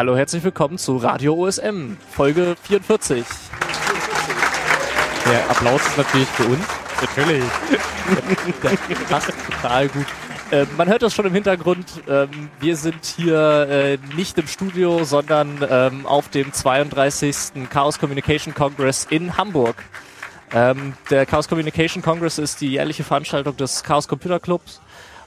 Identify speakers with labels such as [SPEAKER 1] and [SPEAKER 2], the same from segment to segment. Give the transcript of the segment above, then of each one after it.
[SPEAKER 1] Hallo, herzlich willkommen zu Radio OSM, Folge 44. Der Applaus ist natürlich für uns.
[SPEAKER 2] Natürlich.
[SPEAKER 1] Der passt total gut. Äh, man hört das schon im Hintergrund. Ähm, wir sind hier äh, nicht im Studio, sondern ähm, auf dem 32. Chaos Communication Congress in Hamburg. Ähm, der Chaos Communication Congress ist die jährliche Veranstaltung des Chaos Computer Clubs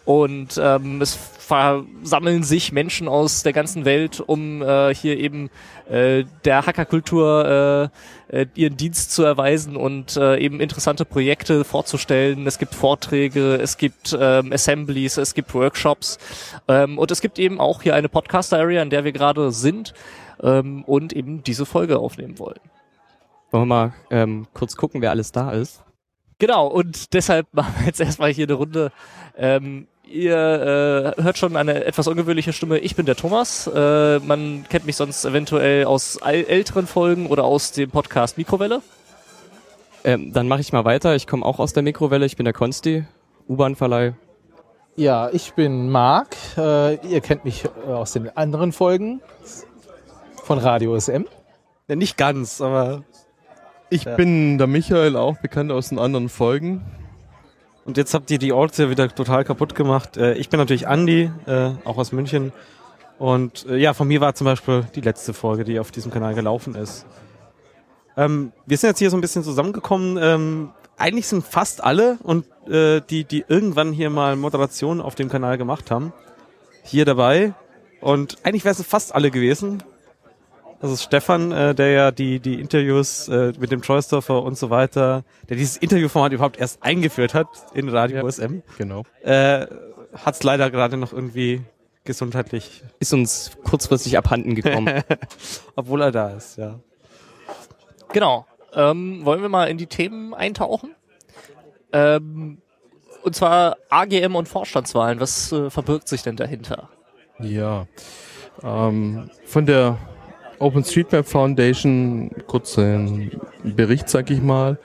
[SPEAKER 1] und ähm, es versammeln sich Menschen aus der ganzen Welt, um äh, hier eben äh, der Hackerkultur äh, äh, ihren Dienst zu erweisen und äh, eben interessante Projekte vorzustellen. Es gibt Vorträge, es gibt ähm, Assemblies, es gibt Workshops ähm, und es gibt eben auch hier eine Podcast-Area, in der wir gerade sind ähm, und eben diese Folge aufnehmen wollen.
[SPEAKER 2] Wollen wir mal ähm, kurz gucken, wer alles da ist?
[SPEAKER 1] Genau, und deshalb machen wir jetzt erstmal hier eine Runde. Ähm, ihr äh, hört schon eine etwas ungewöhnliche Stimme. Ich bin der Thomas. Äh, man kennt mich sonst eventuell aus älteren Folgen oder aus dem Podcast Mikrowelle.
[SPEAKER 2] Ähm, dann mache ich mal weiter. Ich komme auch aus der Mikrowelle. Ich bin der Konsti, U-Bahn-Verleih.
[SPEAKER 3] Ja, ich bin Marc. Äh, ihr kennt mich äh, aus den anderen Folgen von Radio SM.
[SPEAKER 4] Ja, nicht ganz, aber
[SPEAKER 5] ich ja. bin der Michael, auch bekannt aus den anderen Folgen.
[SPEAKER 4] Und jetzt habt ihr die Orte wieder total kaputt gemacht. Äh, ich bin natürlich Andi, äh, auch aus München. Und äh, ja, von mir war zum Beispiel die letzte Folge, die auf diesem Kanal gelaufen ist. Ähm, wir sind jetzt hier so ein bisschen zusammengekommen. Ähm, eigentlich sind fast alle und die, die irgendwann hier mal Moderation auf dem Kanal gemacht haben, hier dabei. Und eigentlich wären es fast alle gewesen. Das ist Stefan, äh, der ja die, die Interviews äh, mit dem Troysdorfer und so weiter, der dieses Interviewformat überhaupt erst eingeführt hat in Radio ja, USM.
[SPEAKER 5] Genau.
[SPEAKER 4] Äh, hat es leider gerade noch irgendwie gesundheitlich.
[SPEAKER 2] Ist uns kurzfristig abhanden gekommen.
[SPEAKER 4] Obwohl er da ist, ja.
[SPEAKER 1] Genau. Ähm, wollen wir mal in die Themen eintauchen? Ähm, und zwar AGM und Vorstandswahlen. Was äh, verbirgt sich denn dahinter?
[SPEAKER 5] Ja. Ähm, von der OpenStreetMap Foundation, kurz ein Bericht, sag ich mal.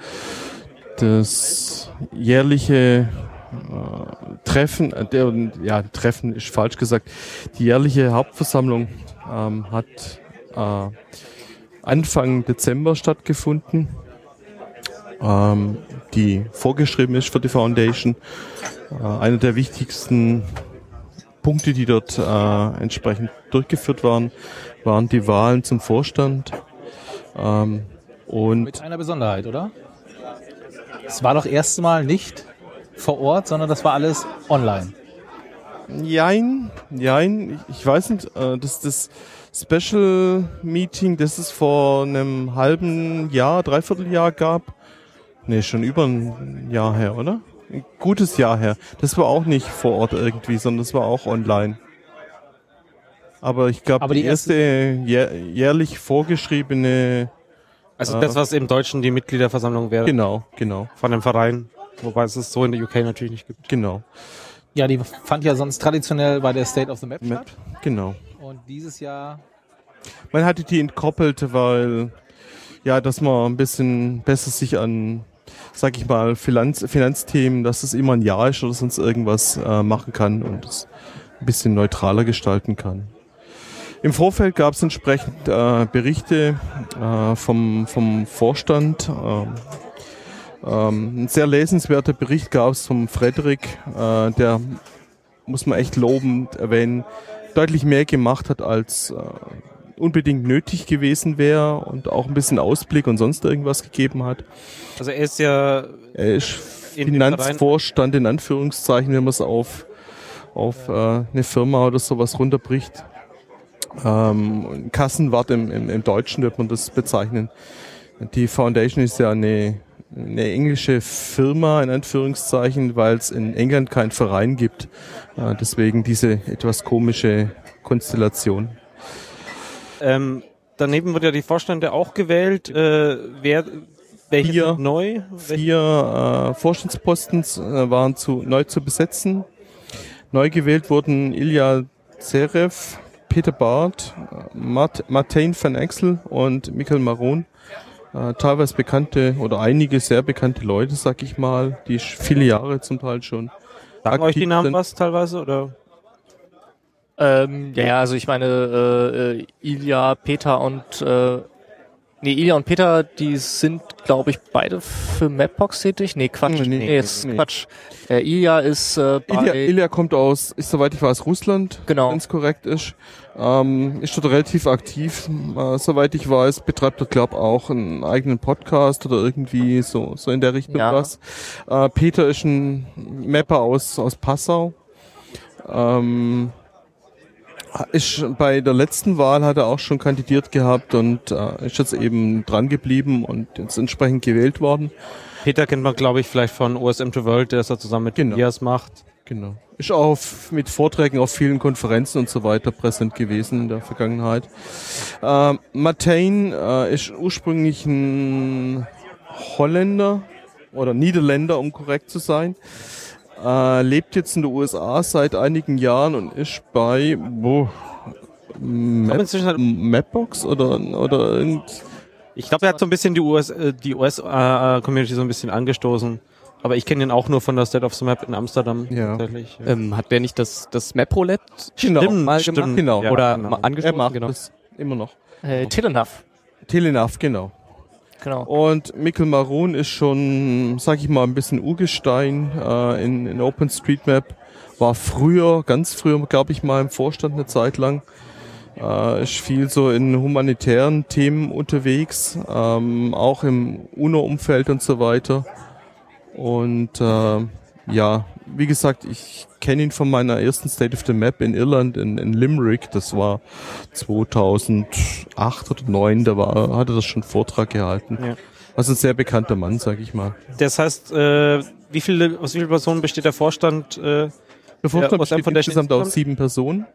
[SPEAKER 5] Das jährliche äh, Treffen, äh, ja, Treffen ist falsch gesagt. Die jährliche Hauptversammlung ähm, hat äh, Anfang Dezember stattgefunden, ähm, die vorgeschrieben ist für die Foundation. Äh, einer der wichtigsten Punkte, die dort äh, entsprechend durchgeführt waren, waren die Wahlen zum Vorstand. Ähm, und
[SPEAKER 3] Mit einer Besonderheit, oder? Es war doch erstmal nicht vor Ort, sondern das war alles online.
[SPEAKER 5] Jein, jein, ich weiß nicht, äh, das das Special Meeting, das es vor einem halben Jahr, Dreivierteljahr gab. Nee, schon über ein Jahr her, oder? Ein gutes Jahr her. Das war auch nicht vor Ort irgendwie, sondern das war auch online. Aber ich glaube, die, die, erste, jährlich vorgeschriebene.
[SPEAKER 4] Also das, was im Deutschen die Mitgliederversammlung wäre.
[SPEAKER 5] Genau, genau.
[SPEAKER 4] Von dem Verein. Wobei es es so in der UK natürlich nicht gibt.
[SPEAKER 5] Genau.
[SPEAKER 3] Ja, die fand ja sonst traditionell bei der State of the Map, Map statt.
[SPEAKER 5] Genau.
[SPEAKER 3] Und dieses Jahr.
[SPEAKER 5] Man hatte die entkoppelt, weil ja, dass man ein bisschen besser sich an, sag ich mal, Finanz, Finanzthemen, dass es immer ein Jahr ist oder sonst irgendwas äh, machen kann und es ein bisschen neutraler gestalten kann. Im Vorfeld gab es entsprechend äh, Berichte äh, vom, vom Vorstand. Ähm, ähm, ein sehr lesenswerter Bericht gab es vom Frederik, äh, der, muss man echt lobend erwähnen, deutlich mehr gemacht hat, als äh, unbedingt nötig gewesen wäre und auch ein bisschen Ausblick und sonst irgendwas gegeben hat.
[SPEAKER 4] Also er ist ja...
[SPEAKER 5] Er ist Finanzvorstand in Anführungszeichen, wenn man es auf, auf äh, eine Firma oder sowas runterbricht. Ähm, Kassenwart im, im, im Deutschen wird man das bezeichnen. Die Foundation ist ja eine, eine englische Firma in Anführungszeichen, weil es in England keinen Verein gibt. Äh, deswegen diese etwas komische Konstellation.
[SPEAKER 4] Ähm, daneben wird ja die Vorstände auch gewählt. Äh, wer, welche
[SPEAKER 5] vier,
[SPEAKER 4] neu?
[SPEAKER 5] Vier äh, Vorstandsposten äh, waren zu, neu zu besetzen. Neu gewählt wurden Ilya Zerev, Peter Barth, Mart Martin van Exel und Michael Maron. Äh, teilweise bekannte oder einige sehr bekannte Leute, sag ich mal, die viele Jahre zum Teil schon.
[SPEAKER 4] Sagen euch die Namen sind. was teilweise oder?
[SPEAKER 1] Ähm, ja, ja, also ich meine, äh, äh, Ilja, Peter und äh, nee, Ilja und Peter, die sind, glaube ich, beide für Mapbox tätig. Nee, Quatsch.
[SPEAKER 5] Nee,
[SPEAKER 1] Nee,
[SPEAKER 5] nee,
[SPEAKER 1] jetzt
[SPEAKER 5] nee.
[SPEAKER 1] Quatsch. Äh, Ilja ist äh, bei
[SPEAKER 5] Ilya, Ilya kommt aus, ist soweit ich weiß, Russland,
[SPEAKER 1] Genau.
[SPEAKER 5] wenn es korrekt ist. Ähm, ist dort relativ aktiv, äh, soweit ich weiß, betreibt dort, glaub auch einen eigenen Podcast oder irgendwie so, so in der Richtung
[SPEAKER 1] Ja.
[SPEAKER 5] was. Äh, Peter ist ein Mapper aus, aus Passau. Ähm, ist bei der letzten Wahl hat er auch schon kandidiert gehabt und äh, ist jetzt eben dran geblieben und jetzt entsprechend gewählt worden.
[SPEAKER 4] Peter kennt man, glaube ich, vielleicht von OSM to World, der es da zusammen mit
[SPEAKER 5] Genau.
[SPEAKER 4] Tobias macht.
[SPEAKER 5] Genau. Ist auch auf, mit Vorträgen auf vielen Konferenzen und so weiter präsent gewesen in der Vergangenheit. Ähm, Mattain äh, ist ursprünglich ein Holländer oder Niederländer, um korrekt zu sein. Äh, lebt jetzt in den USA seit einigen Jahren und ist bei wo, Map,
[SPEAKER 4] hat-
[SPEAKER 5] Mapbox oder oder irgend
[SPEAKER 4] Ich glaube, er hat so ein bisschen die US, äh, die US-Community so ein bisschen angestoßen. Aber ich kenne ihn auch nur von der State of the Map in Amsterdam.
[SPEAKER 5] Ja.
[SPEAKER 4] Tatsächlich.
[SPEAKER 2] Ähm, hat der nicht das, das Map-Roulette
[SPEAKER 5] Genau.
[SPEAKER 2] mal
[SPEAKER 4] stimmt.
[SPEAKER 2] gemacht?
[SPEAKER 5] Genau.
[SPEAKER 4] Ja,
[SPEAKER 2] Oder
[SPEAKER 4] genau.
[SPEAKER 2] mal
[SPEAKER 5] er
[SPEAKER 2] angestoßen?
[SPEAKER 5] macht
[SPEAKER 2] genau.
[SPEAKER 5] das immer noch.
[SPEAKER 1] äh, Telenav.
[SPEAKER 5] Telenav, genau.
[SPEAKER 1] Genau.
[SPEAKER 5] Und Mikkel Maron ist schon, sag ich mal, ein bisschen Urgestein äh, in, in OpenStreetMap. War früher, ganz früher, glaube ich, mal im Vorstand eine Zeit lang. Äh, ist viel so in humanitären Themen unterwegs, ähm, auch im UNO-Umfeld und so weiter. Und äh, ja, wie gesagt, ich kenne ihn von meiner ersten State of the Map in Irland, in, in Limerick. Das war 2008 oder 2009, da war, hat er das schon einen Vortrag gehalten.
[SPEAKER 4] Ja.
[SPEAKER 5] Also ein sehr bekannter Mann, sag ich mal.
[SPEAKER 4] Das heißt, äh, wie viele, aus wie vielen Personen besteht der Vorstand? Äh,
[SPEAKER 5] Der Vorstand
[SPEAKER 4] OSM
[SPEAKER 5] besteht
[SPEAKER 4] Foundation
[SPEAKER 5] insgesamt aus sieben Personen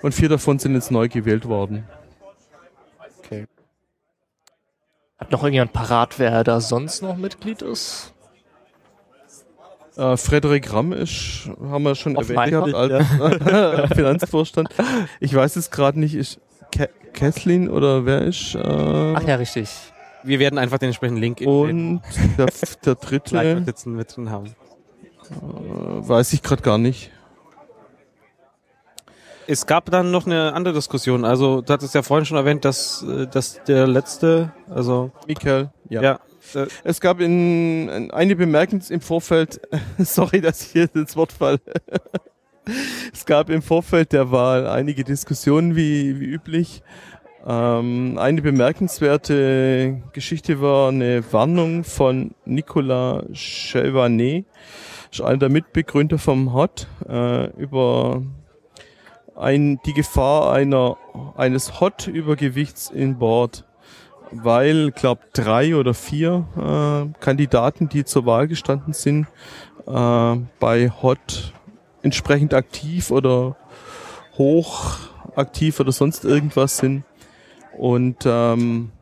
[SPEAKER 5] und vier davon sind jetzt neu gewählt worden.
[SPEAKER 1] Hat noch irgendjemand parat, wer da sonst noch Mitglied ist?
[SPEAKER 5] Äh, Frederik Ramm ist, haben wir schon
[SPEAKER 1] Auf
[SPEAKER 5] erwähnt gehabt, als Finanzvorstand. Ich weiß es gerade nicht, ist Ka Kathleen oder wer ist? Äh,
[SPEAKER 1] Ach ja, richtig.
[SPEAKER 4] wir werden einfach den entsprechenden Link in
[SPEAKER 5] und der, der dritte
[SPEAKER 4] Live-Notizen mit drin haben.
[SPEAKER 5] äh, weiß ich gerade gar nicht.
[SPEAKER 4] Es gab dann noch eine andere Diskussion. Also, du hattest ja vorhin schon erwähnt, dass, äh, dass der letzte, also,
[SPEAKER 5] Michael, ja.
[SPEAKER 4] ja, äh,
[SPEAKER 5] Es gab in, in eine Bemerkung im Vorfeld, sorry, dass ich hier ins Wort falle. es gab im Vorfeld der Wahl einige Diskussionen wie, wie üblich. Ähm, eine bemerkenswerte Geschichte war eine Warnung von Nicolas Chevanet, einer der Mitbegründer vom HOT, äh, über ein, die Gefahr einer, eines HOT-Übergewichts in Bord weil, glaub, drei oder vier äh, Kandidaten, die zur Wahl gestanden sind, äh, bei HOT entsprechend aktiv oder hoch aktiv oder sonst irgendwas sind. Und ähm,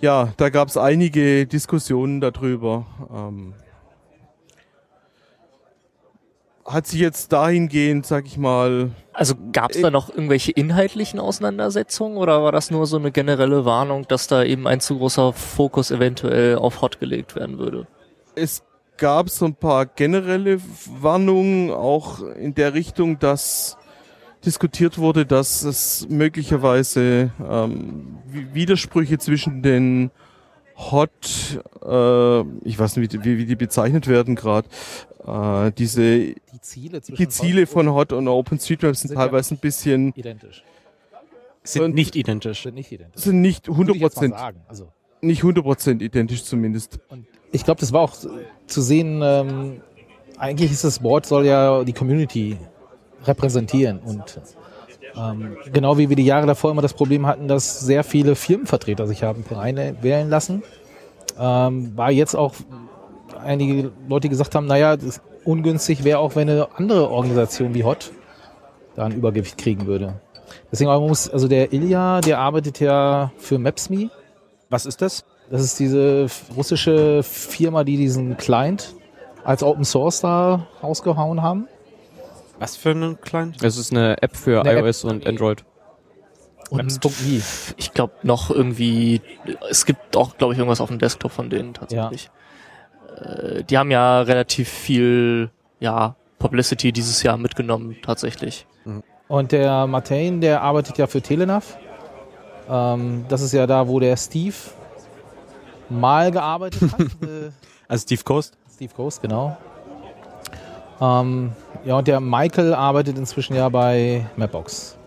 [SPEAKER 5] ja, da gab es einige Diskussionen darüber. Ähm, hat sich jetzt dahingehend, sag ich mal,
[SPEAKER 1] Also gab es da noch irgendwelche inhaltlichen Auseinandersetzungen oder war das nur so eine generelle Warnung, dass da eben ein zu großer Fokus eventuell auf Hot gelegt werden würde?
[SPEAKER 5] es gab so ein paar generelle Warnungen, auch in der Richtung, dass diskutiert wurde, dass es möglicherweise ähm, Wi- Widersprüche zwischen den Hot, äh, ich weiß nicht, wie, wie, die bezeichnet werden gerade, äh, diese
[SPEAKER 3] Die Ziele
[SPEAKER 5] die Ziele von Hot und OpenStreetMap sind
[SPEAKER 3] Sind ja
[SPEAKER 5] teilweise ein bisschen,
[SPEAKER 3] identisch.
[SPEAKER 4] sind
[SPEAKER 5] Und-
[SPEAKER 4] nicht identisch.
[SPEAKER 3] Sind nicht identisch.
[SPEAKER 5] sind nicht
[SPEAKER 3] Würde ich jetzt mal
[SPEAKER 5] 100%,
[SPEAKER 3] sagen. Also,
[SPEAKER 5] nicht 100% identisch zumindest.
[SPEAKER 3] ich glaube, das war auch zu sehen, ähm, eigentlich ist das Board soll ja die Community repräsentieren und ähm, genau wie wir die Jahre davor immer das Problem hatten, dass sehr viele Firmenvertreter sich haben Vereine wählen lassen, ähm, war jetzt auch einige Leute gesagt haben, naja, ungünstig wäre auch, wenn eine andere Organisation wie HOT da ein Übergewicht kriegen würde. Deswegen muss, also der Ilya, der arbeitet ja für Maps.me.
[SPEAKER 4] Was ist das?
[SPEAKER 3] Das ist diese russische Firma, die diesen Client als Open Source da rausgehauen haben.
[SPEAKER 4] Was für ein Client?
[SPEAKER 2] Es ist eine App für
[SPEAKER 3] Eine App.
[SPEAKER 2] iOS und Android.
[SPEAKER 3] Und.
[SPEAKER 1] Ich glaube noch irgendwie, es gibt auch, glaube ich, irgendwas auf dem Desktop von denen tatsächlich. Äh, die haben ja relativ viel, ja, Publicity dieses Jahr mitgenommen, tatsächlich.
[SPEAKER 3] Und der Martin, der arbeitet ja für Telenav. Ähm, das ist ja da, wo der Steve mal gearbeitet hat.
[SPEAKER 4] Also Steve Coast.
[SPEAKER 3] Steve Coast, genau. Ähm, ja, und der Michael arbeitet inzwischen ja bei Mapbox.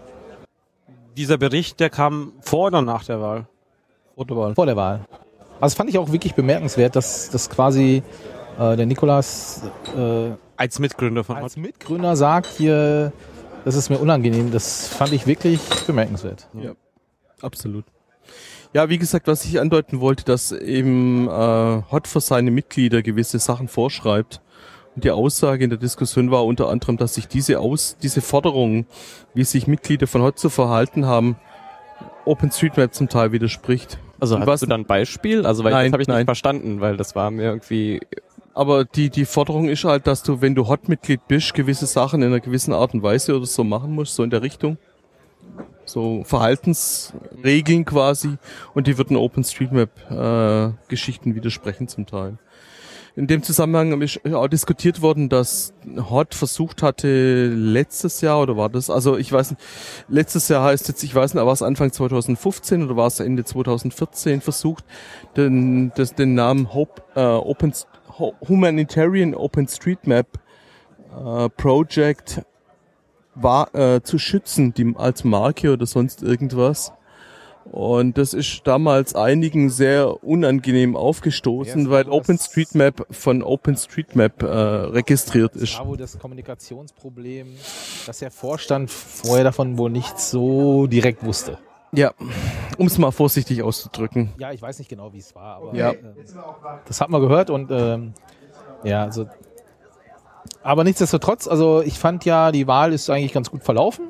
[SPEAKER 4] Dieser Bericht, der kam vor oder nach der Wahl?
[SPEAKER 5] Vor der Wahl.
[SPEAKER 3] Vor der Wahl. Also fand ich auch wirklich bemerkenswert, dass, dass quasi äh, der Nikolas äh,
[SPEAKER 4] Als Mitgründer von
[SPEAKER 3] als Mitgründer sagt hier, das ist mir unangenehm. Das fand ich wirklich bemerkenswert.
[SPEAKER 5] Absolut. Ja, wie gesagt, was ich andeuten wollte, dass eben äh, Hot für seine Mitglieder gewisse Sachen vorschreibt. Und die Aussage in der Diskussion war unter anderem, dass sich diese Aus, diese Forderung, wie sich Mitglieder von Hot zu verhalten haben, OpenStreetMap zum Teil widerspricht.
[SPEAKER 2] Also hast
[SPEAKER 5] was-
[SPEAKER 2] du dann ein Beispiel? Also weil
[SPEAKER 5] Nein,
[SPEAKER 2] das habe ich
[SPEAKER 5] nein.
[SPEAKER 2] nicht verstanden, weil das war mir irgendwie
[SPEAKER 5] Aber die, die Forderung ist halt, dass du, wenn du Hot-Mitglied bist, gewisse Sachen in einer gewissen Art und Weise oder so machen musst, so in der Richtung. So Verhaltensregeln quasi. Und die würden OpenStreetMap-Geschichten widersprechen zum Teil. In dem Zusammenhang ist auch diskutiert worden, dass Hot versucht hatte, letztes Jahr, oder war das, also ich weiß nicht, letztes Jahr heißt jetzt, ich weiß nicht, war es Anfang 2015 oder war es Ende 2014 versucht, den, das, den Namen Hope, äh, Open, Humanitarian OpenStreetMap äh, Project war, äh, zu schützen, die, als Marke oder sonst irgendwas. Und das ist damals einigen sehr unangenehm aufgestoßen, weil OpenStreetMap von OpenStreetMap äh, registriert ist.
[SPEAKER 3] Da wo das Kommunikationsproblem, dass der Vorstand vorher davon wohl nicht so direkt wusste.
[SPEAKER 5] Ja, um es mal vorsichtig auszudrücken.
[SPEAKER 3] Ja, ich weiß nicht genau, wie es war, aber
[SPEAKER 5] Ja.
[SPEAKER 3] äh, das hat man gehört und ähm, ja, also aber nichtsdestotrotz, also ich fand ja, die Wahl ist eigentlich ganz gut verlaufen.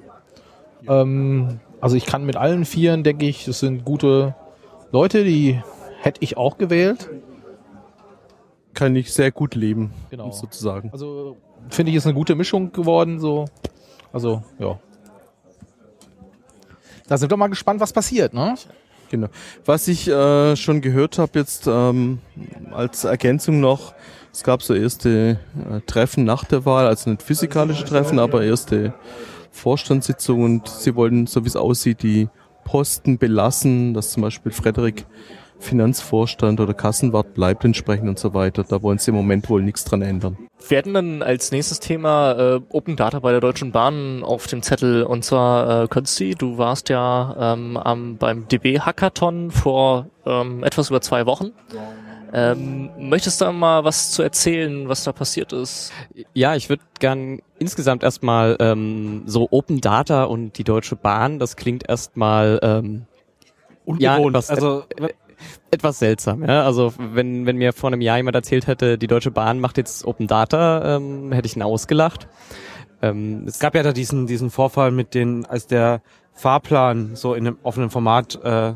[SPEAKER 3] Ähm, also ich kann mit allen Vieren, denke ich, das sind gute Leute, die hätte ich auch gewählt.
[SPEAKER 5] Kann ich sehr gut leben,
[SPEAKER 3] Genau.
[SPEAKER 5] sozusagen.
[SPEAKER 3] Also finde ich, ist eine gute Mischung geworden. So, also ja. Da sind wir mal gespannt, was passiert, ne?
[SPEAKER 5] Genau. Was ich äh, schon gehört habe jetzt ähm, als Ergänzung noch, es gab so erste äh, Treffen nach der Wahl, also nicht physikalische Treffen, aber erste Vorstandssitzungen und sie wollten, so wie es aussieht, die Posten belassen, dass zum Beispiel Frederik Finanzvorstand oder Kassenwart bleibt entsprechend und so weiter. Da wollen sie im Moment wohl nichts dran ändern.
[SPEAKER 1] Wir hatten dann als nächstes Thema äh, Open Data bei der Deutschen Bahn auf dem Zettel und zwar äh, Künsti, du warst ja ähm, am, beim DB Hackathon vor ähm, etwas über zwei Wochen. Ähm, möchtest du da mal was zu erzählen, was da passiert ist?
[SPEAKER 2] Ja, ich würde gern insgesamt erstmal ähm, so Open Data und die Deutsche Bahn, das klingt erstmal ähm, ja,
[SPEAKER 4] Ungewohnt.
[SPEAKER 2] etwas,
[SPEAKER 4] also
[SPEAKER 2] etwas seltsam. Ja? Also wenn, wenn mir vor einem Jahr jemand erzählt hätte, die Deutsche Bahn macht jetzt Open Data, ähm, hätte ich ihn ausgelacht. Ähm, es
[SPEAKER 4] es gab ja da diesen, diesen Vorfall mit den, als der Fahrplan so in einem offenen Format äh,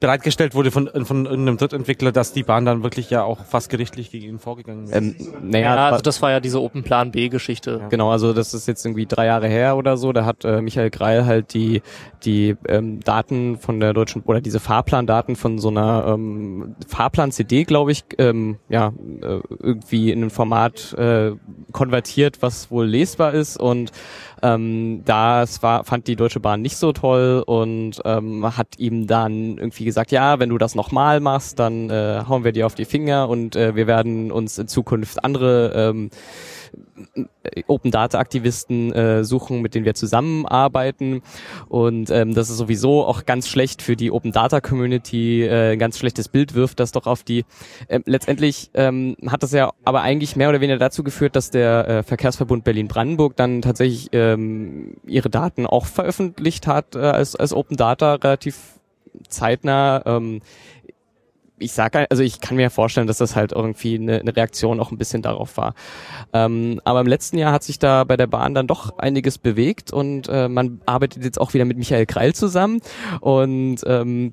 [SPEAKER 4] bereitgestellt wurde von, von irgendeinem Drittentwickler, dass die Bahn dann wirklich ja auch fast gerichtlich gegen ihn vorgegangen ist.
[SPEAKER 2] ähm, naja,
[SPEAKER 1] Ja, also das war ja diese Open Plan B Geschichte.
[SPEAKER 2] Genau, also das ist jetzt irgendwie drei Jahre her oder so. Da hat äh, Michael Greil halt die die ähm, Daten von der deutschen oder diese Fahrplandaten von so einer ähm, Fahrplan-CD, glaube ich, ähm, ja äh, irgendwie in ein Format äh, konvertiert, was wohl lesbar ist und ähm, das war fand die Deutsche Bahn nicht so toll und ähm, hat ihm dann irgendwie gesagt, ja, wenn du das nochmal machst, dann äh, hauen wir dir auf die Finger und äh, wir werden uns in Zukunft andere ähm, Open Data Aktivisten äh, suchen, mit denen wir zusammenarbeiten. Und ähm, das ist sowieso auch ganz schlecht für die Open Data Community, äh, ein ganz schlechtes Bild wirft das doch auf die. Ähm, letztendlich ähm, hat das ja aber eigentlich mehr oder weniger dazu geführt, dass der äh, Verkehrsverbund Berlin-Brandenburg dann tatsächlich ähm, ihre Daten auch veröffentlicht hat äh, als, als Open Data relativ zeitnah. Ähm, ich sage, also ich kann mir vorstellen, dass das halt irgendwie eine, eine Reaktion auch ein bisschen darauf war. Ähm, aber im letzten Jahr hat sich da bei der Bahn dann doch einiges bewegt und äh, man arbeitet jetzt auch wieder mit Michael Kreil zusammen und ähm,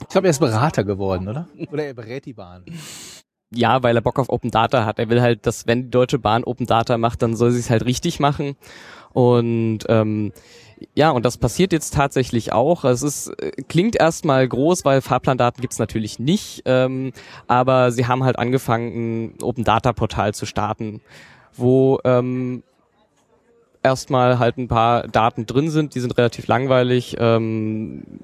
[SPEAKER 3] Ich glaube, er ist Berater geworden, oder? Oder er berät die Bahn.
[SPEAKER 2] ja, weil er Bock auf Open Data hat. Er will halt, dass wenn die Deutsche Bahn Open Data macht, dann soll sie es halt richtig machen. Und ähm, ja, und das passiert jetzt tatsächlich auch. Es ist, äh, klingt erstmal groß, weil Fahrplandaten gibt's natürlich nicht, ähm, aber sie haben halt angefangen, ein Open Data Portal zu starten, wo ähm, erstmal halt ein paar Daten drin sind, die sind relativ langweilig. Ähm,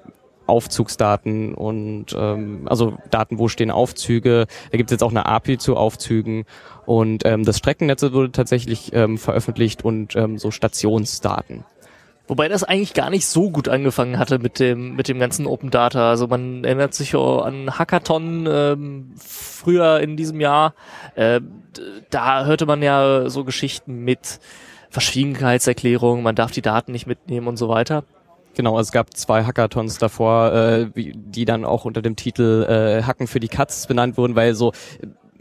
[SPEAKER 2] Aufzugsdaten und ähm, also Daten, wo stehen Aufzüge. Da gibt es jetzt auch eine API zu Aufzügen und ähm, das Streckennetz wurde tatsächlich ähm, veröffentlicht und ähm, so Stationsdaten.
[SPEAKER 1] Wobei das eigentlich gar nicht so gut angefangen hatte mit dem mit dem ganzen Open Data. Also man erinnert sich an Hackathon ähm, früher in diesem Jahr. Äh, da hörte man ja so Geschichten mit Verschwiegenheitserklärungen, man darf die Daten nicht mitnehmen und so weiter.
[SPEAKER 2] Genau, also es gab zwei Hackathons davor, äh, die dann auch unter dem Titel äh, Hacken für die Katz benannt wurden, weil so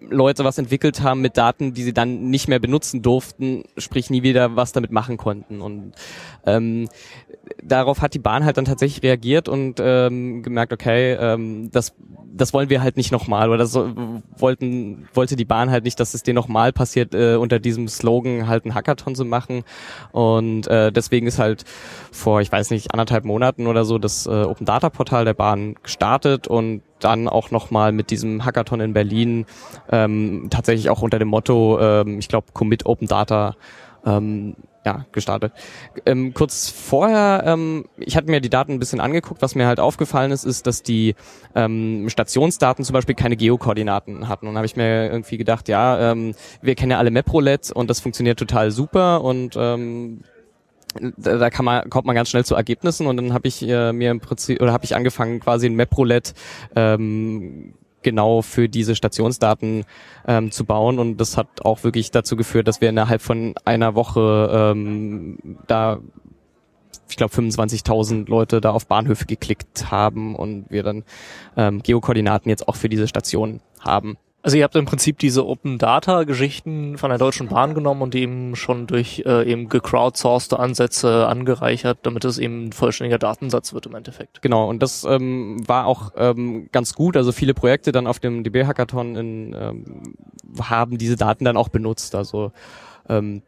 [SPEAKER 2] Leute was entwickelt haben mit Daten, die sie dann nicht mehr benutzen durften, sprich nie wieder was damit machen konnten. Und ähm, darauf hat die Bahn halt dann tatsächlich reagiert und ähm, gemerkt, okay, ähm, das das wollen wir halt nicht nochmal oder so, wollten wollte die Bahn halt nicht, dass es dir nochmal passiert, äh, unter diesem Slogan halt ein Hackathon zu machen und äh, deswegen ist halt vor, ich weiß nicht, anderthalb Monaten oder so das äh, Open Data Portal der Bahn gestartet und dann auch nochmal mit diesem Hackathon in Berlin ähm, tatsächlich auch unter dem Motto, ähm, ich glaube, Commit Open Data ähm, ja, gestartet. Ähm, kurz vorher, ähm, ich hatte mir die Daten ein bisschen angeguckt. Was mir halt aufgefallen ist, ist, dass die ähm, Stationsdaten zum Beispiel keine Geokoordinaten hatten. Und habe ich mir irgendwie gedacht, ja, ähm, wir kennen ja alle MapRoulette und das funktioniert total super und ähm, da, da kann man, kommt man ganz schnell zu Ergebnissen und dann habe ich äh, mir im Prinzip oder habe ich angefangen quasi ein MapRoulette ähm, genau für diese Stationsdaten ähm, zu bauen. Und das hat auch wirklich dazu geführt, dass wir innerhalb von einer Woche ähm, da ich glaube 25.000 Leute da auf Bahnhöfe geklickt haben und wir dann ähm, Geokoordinaten jetzt auch für diese Station haben.
[SPEAKER 1] Also ihr habt im Prinzip diese Open Data Geschichten von der Deutschen Bahn genommen und eben schon durch äh, eben gecrowdsourced Ansätze angereichert, damit es eben ein vollständiger Datensatz wird im Endeffekt.
[SPEAKER 2] Genau, und das ähm, war auch ähm, ganz gut. Also viele Projekte dann auf dem DB Hackathon in, ähm, haben diese Daten dann auch benutzt. Also ähm,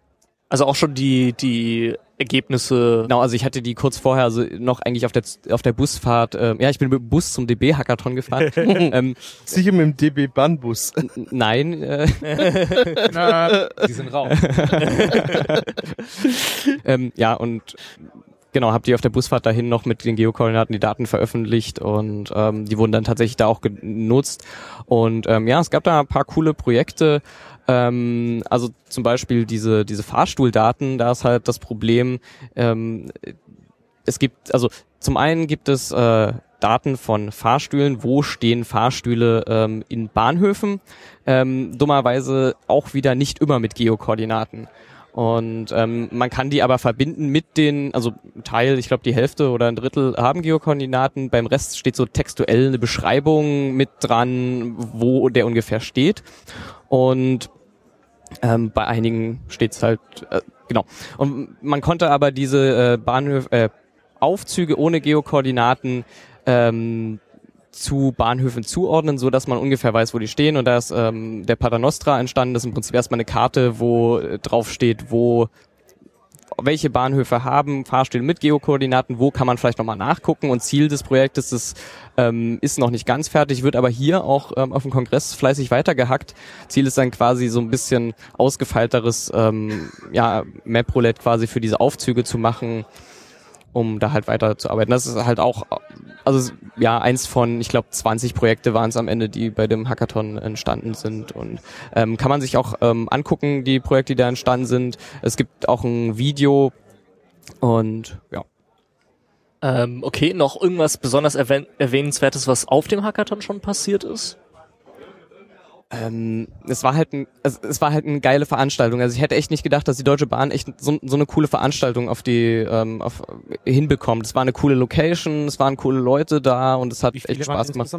[SPEAKER 1] also auch schon die, die Ergebnisse.
[SPEAKER 2] Genau, also ich hatte die kurz vorher also noch eigentlich auf der auf der Busfahrt. Äh, ja, ich bin mit dem Bus zum DB Hackathon gefahren.
[SPEAKER 5] ähm, Sicher mit dem DB Bahnbus.
[SPEAKER 2] Nein. Äh,
[SPEAKER 3] Na, die sind raus.
[SPEAKER 2] ähm, ja und genau, habe die auf der Busfahrt dahin noch mit den Geokoordinaten die Daten veröffentlicht und ähm, die wurden dann tatsächlich da auch genutzt. Und ähm, ja, es gab da ein paar coole Projekte. Ähm, also zum Beispiel diese, diese Fahrstuhldaten, da ist halt das Problem, ähm, es gibt, also zum einen gibt es äh, Daten von Fahrstühlen, wo stehen Fahrstühle ähm, in Bahnhöfen, ähm, dummerweise auch wieder nicht immer mit Geokoordinaten. Und ähm, man kann die aber verbinden mit den, also Teil, ich glaube die Hälfte oder ein Drittel haben Geokoordinaten, beim Rest steht so textuell eine Beschreibung mit dran, wo der ungefähr steht. Und ähm, bei einigen steht's halt, äh, genau. Und man konnte aber diese äh, Bahnhöfe, äh, Aufzüge ohne Geokoordinaten ähm, zu Bahnhöfen zuordnen, so dass man ungefähr weiß, wo die stehen. Und da ist ähm, der Paternostra entstanden. Das ist im Prinzip erstmal eine Karte, wo äh, drauf steht, wo welche Bahnhöfe haben Fahrstühle mit Geokoordinaten, wo kann man vielleicht nochmal nachgucken und Ziel des Projektes ist, ähm, ist noch nicht ganz fertig, wird aber hier auch ähm, auf dem Kongress fleißig weitergehackt. Ziel ist dann quasi so ein bisschen ausgefeilteres ähm, ja, Map-Roulette quasi für diese Aufzüge zu machen, um da halt weiter zu arbeiten. Das ist halt auch, also ja, eins von, ich glaube, 20 Projekte waren es am Ende, die bei dem Hackathon entstanden sind. Und ähm, kann man sich auch ähm, angucken, die Projekte, die da entstanden sind. Es gibt auch ein Video und ja.
[SPEAKER 1] Ähm, okay, noch irgendwas besonders erwähn erwähnenswertes, was auf dem Hackathon schon passiert ist?
[SPEAKER 2] Ähm, es war halt ein, es, es war halt eine geile Veranstaltung. Also ich hätte echt nicht gedacht, dass die Deutsche Bahn echt so, so eine coole Veranstaltung auf die ähm, auf, hinbekommt. Es war eine coole Location, es waren coole Leute da und es hat echt Spaß gemacht.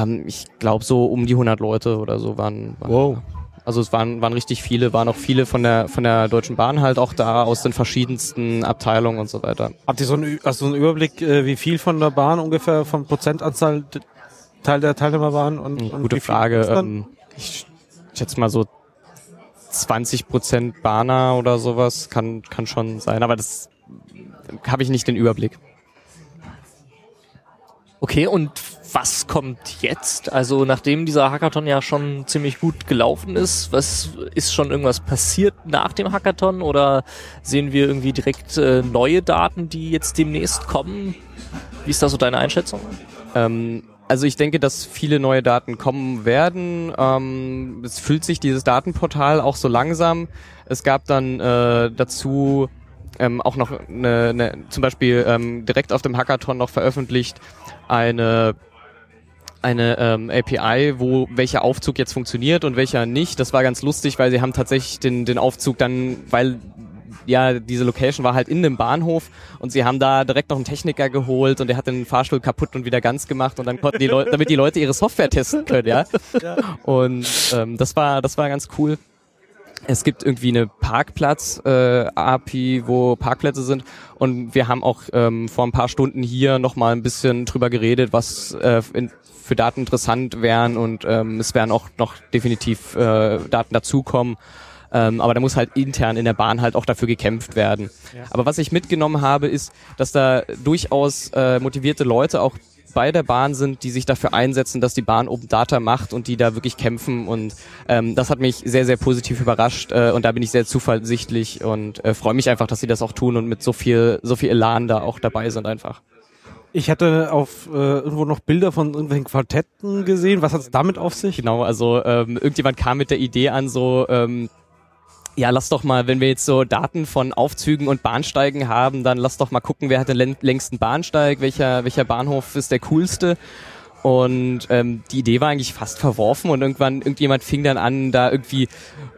[SPEAKER 2] Ähm, ich glaube so um die 100 Leute oder so waren. waren
[SPEAKER 5] wow.
[SPEAKER 2] Also es waren, waren richtig viele, waren auch viele von der von der Deutschen Bahn halt auch da aus den verschiedensten Abteilungen und so weiter.
[SPEAKER 4] Habt ihr so einen, also einen Überblick, äh, wie viel von der Bahn ungefähr von Prozentanzahl Teil der Teilnehmer waren? Und,
[SPEAKER 2] und Gute Frage. Ähm, ich schätze mal so 20 Prozent Bahner oder sowas kann, kann schon sein, aber das habe ich nicht den Überblick.
[SPEAKER 1] Okay, und was kommt jetzt? Also nachdem dieser Hackathon ja schon ziemlich gut gelaufen ist, was ist schon irgendwas passiert nach dem Hackathon oder sehen wir irgendwie direkt äh, neue Daten, die jetzt demnächst kommen? Wie ist da so deine Einschätzung?
[SPEAKER 2] Ähm, also ich denke, dass viele neue Daten kommen werden. Ähm, es füllt sich dieses Datenportal auch so langsam. Es gab dann äh, dazu ähm, auch noch eine, eine, zum Beispiel ähm, direkt auf dem Hackathon noch veröffentlicht eine eine ähm, API, wo welcher Aufzug jetzt funktioniert und welcher nicht. Das war ganz lustig, weil sie haben tatsächlich den, den Aufzug dann, weil ja, diese Location war halt in dem Bahnhof und sie haben da direkt noch einen Techniker geholt und der hat den Fahrstuhl kaputt und wieder ganz gemacht und dann konnten die Leute, damit die Leute ihre Software testen können, ja. ja. Und ähm, das war, das war ganz cool. Es gibt irgendwie eine Parkplatz-API, äh, wo Parkplätze sind. Und wir haben auch ähm, vor ein paar Stunden hier nochmal ein bisschen drüber geredet, was äh, in, für Daten interessant wären. Und ähm, es werden auch noch definitiv äh, Daten dazukommen. Ähm, aber da muss halt intern in der Bahn halt auch dafür gekämpft werden. Ja. Aber was ich mitgenommen habe, ist, dass da durchaus äh, motivierte Leute auch bei der Bahn sind, die sich dafür einsetzen, dass die Bahn Open Data macht und die da wirklich kämpfen. Und ähm, das hat mich sehr, sehr positiv überrascht äh, und da bin ich sehr zuversichtlich und äh, freue mich einfach, dass sie das auch tun und mit so viel, so viel Elan da auch dabei sind einfach.
[SPEAKER 4] Ich hatte auf äh, irgendwo noch Bilder von irgendwelchen Quartetten gesehen. Was hat es damit auf sich?
[SPEAKER 2] Genau, also ähm, irgendjemand kam mit der Idee an, so ähm, ja, lass doch mal, wenn wir jetzt so Daten von Aufzügen und Bahnsteigen haben, dann lass doch mal gucken, wer hat den längsten Bahnsteig, welcher, welcher Bahnhof ist der coolste. Und ähm, die Idee war eigentlich fast verworfen und irgendwann irgendjemand fing dann an, da irgendwie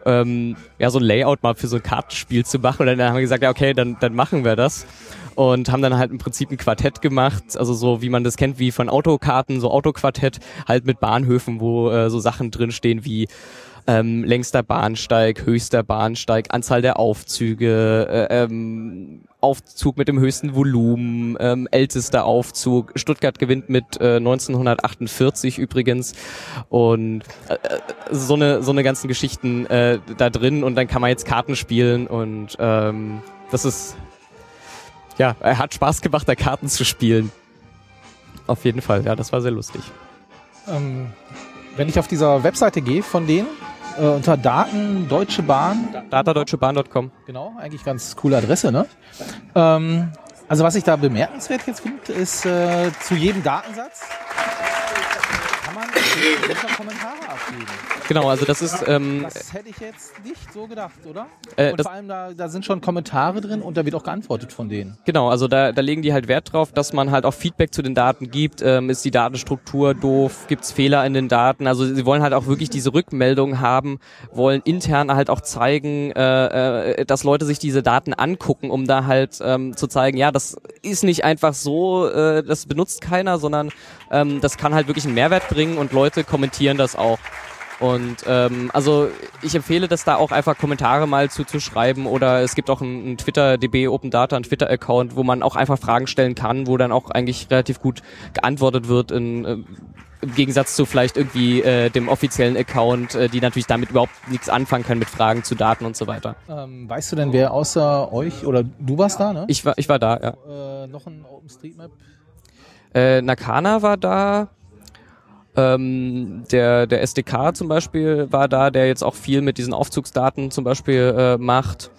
[SPEAKER 2] ähm, ja so ein Layout mal für so ein Kartenspiel zu machen. Und dann haben wir gesagt, ja okay, dann, dann machen wir das. Und haben dann halt im Prinzip ein Quartett gemacht, also so wie man das kennt, wie von Autokarten, so Autoquartett, halt mit Bahnhöfen, wo äh, so Sachen drinstehen wie ähm, längster Bahnsteig, höchster Bahnsteig, Anzahl der Aufzüge, äh, ähm, Aufzug mit dem höchsten Volumen, ähm, ältester Aufzug. Stuttgart gewinnt mit äh, 1948 übrigens und äh, äh, so eine so eine ganzen Geschichten äh, da drin und dann kann man jetzt Karten spielen und ähm, das ist ja, er hat Spaß gemacht, da Karten zu spielen. Auf jeden Fall, ja, das war sehr lustig.
[SPEAKER 3] Ähm, wenn ich auf dieser Webseite gehe von denen, äh, unter Daten Deutsche Bahn.
[SPEAKER 2] Datadeutsche-Bahn.com.
[SPEAKER 3] Genau, eigentlich ganz coole Adresse, ne? Ähm, also was ich da bemerkenswert jetzt finde, ist äh, zu jedem Datensatz kann man Kommentare abgeben.
[SPEAKER 2] Genau, also das ist. Ähm,
[SPEAKER 3] das hätte ich jetzt nicht so gedacht, oder? Äh, und vor allem da, da sind schon Kommentare drin und da wird auch geantwortet von denen.
[SPEAKER 2] Genau, also da, da legen die halt Wert drauf, dass man halt auch Feedback zu den Daten gibt. Ähm, ist die Datenstruktur doof? Gibt es Fehler in den Daten? Also sie wollen halt auch wirklich diese Rückmeldung haben, wollen intern halt auch zeigen, äh, äh, dass Leute sich diese Daten angucken, um da halt ähm, zu zeigen, ja, das ist nicht einfach so, äh, das benutzt keiner, sondern ähm, das kann halt wirklich einen Mehrwert bringen und Leute kommentieren das auch. Und ähm, also ich empfehle das da auch einfach Kommentare mal zu, zu schreiben oder es gibt auch einen, Twitter DB Open Data, einen Twitter Account, wo man auch einfach Fragen stellen kann, wo dann auch eigentlich relativ gut geantwortet wird in, äh, im Gegensatz zu vielleicht irgendwie äh, dem offiziellen Account, äh, die natürlich damit überhaupt nichts anfangen können mit Fragen zu Daten und so weiter.
[SPEAKER 3] Ähm, weißt du denn, wer außer euch oder du warst da, ne?
[SPEAKER 2] Ich war, ich war da, ja.
[SPEAKER 3] Äh, noch ein OpenStreetMap?
[SPEAKER 2] Äh, Nakana war da, ähm, der, der SDK zum Beispiel war da, der jetzt auch viel mit diesen Aufzugsdaten zum Beispiel äh, macht.